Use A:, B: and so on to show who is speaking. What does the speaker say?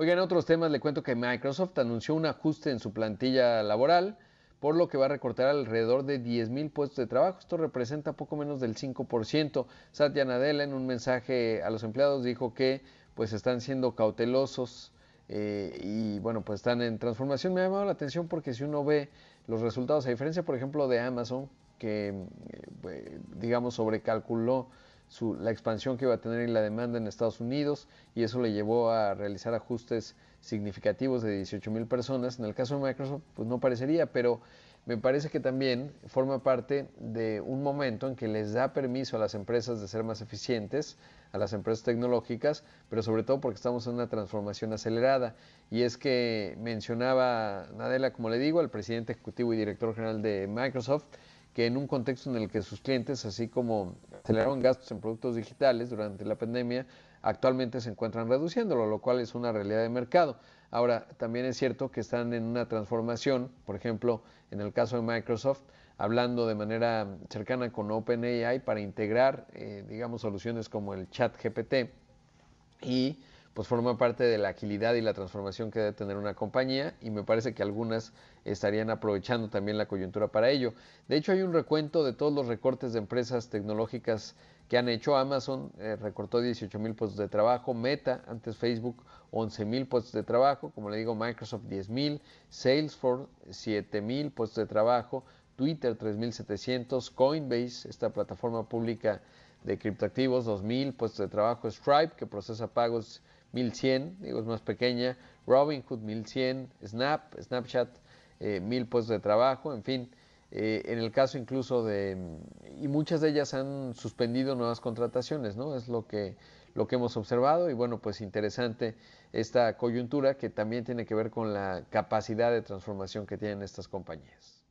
A: Oigan, en otros temas le cuento que Microsoft anunció un ajuste en su plantilla laboral, por lo que va a recortar alrededor de 10.000 puestos de trabajo. Esto representa poco menos del 5%. Satya Nadella en un mensaje a los empleados dijo que pues están siendo cautelosos eh, y bueno, pues están en transformación. Me ha llamado la atención porque si uno ve los resultados, a diferencia por ejemplo de Amazon, que eh, digamos sobrecalculó la expansión que iba a tener en la demanda en Estados Unidos y eso le llevó a realizar ajustes significativos de 18 mil personas. En el caso de Microsoft, pues no parecería, pero me parece que también forma parte de un momento en que les da permiso a las empresas de ser más eficientes, a las empresas tecnológicas, pero sobre todo porque estamos en una transformación acelerada. Y es que mencionaba Nadella, como le digo, el presidente ejecutivo y director general de Microsoft, que en un contexto en el que sus clientes, así como aceleraron gastos en productos digitales durante la pandemia, actualmente se encuentran reduciéndolo, lo cual es una realidad de mercado. Ahora, también es cierto que están en una transformación, por ejemplo, en el caso de Microsoft, hablando de manera cercana con OpenAI para integrar, eh, digamos, soluciones como el chat GPT y pues forma parte de la agilidad y la transformación que debe tener una compañía y me parece que algunas estarían aprovechando también la coyuntura para ello. De hecho, hay un recuento de todos los recortes de empresas tecnológicas que han hecho. Amazon eh, recortó 18 mil puestos de trabajo, Meta, antes Facebook, 11 mil puestos de trabajo, como le digo, Microsoft 10 mil, Salesforce 7 mil puestos de trabajo, Twitter 3.700, Coinbase, esta plataforma pública de criptoactivos, 2.000 puestos de trabajo, Stripe, que procesa pagos 1100, digo, es más pequeña, Robinhood 1100, Snap, Snapchat, eh, 1000 puestos de trabajo, en fin. Eh, en el caso incluso de, y muchas de ellas han suspendido nuevas contrataciones, ¿no? Es lo que, lo que hemos observado y bueno, pues interesante esta coyuntura que también tiene que ver con la capacidad de transformación que tienen estas compañías.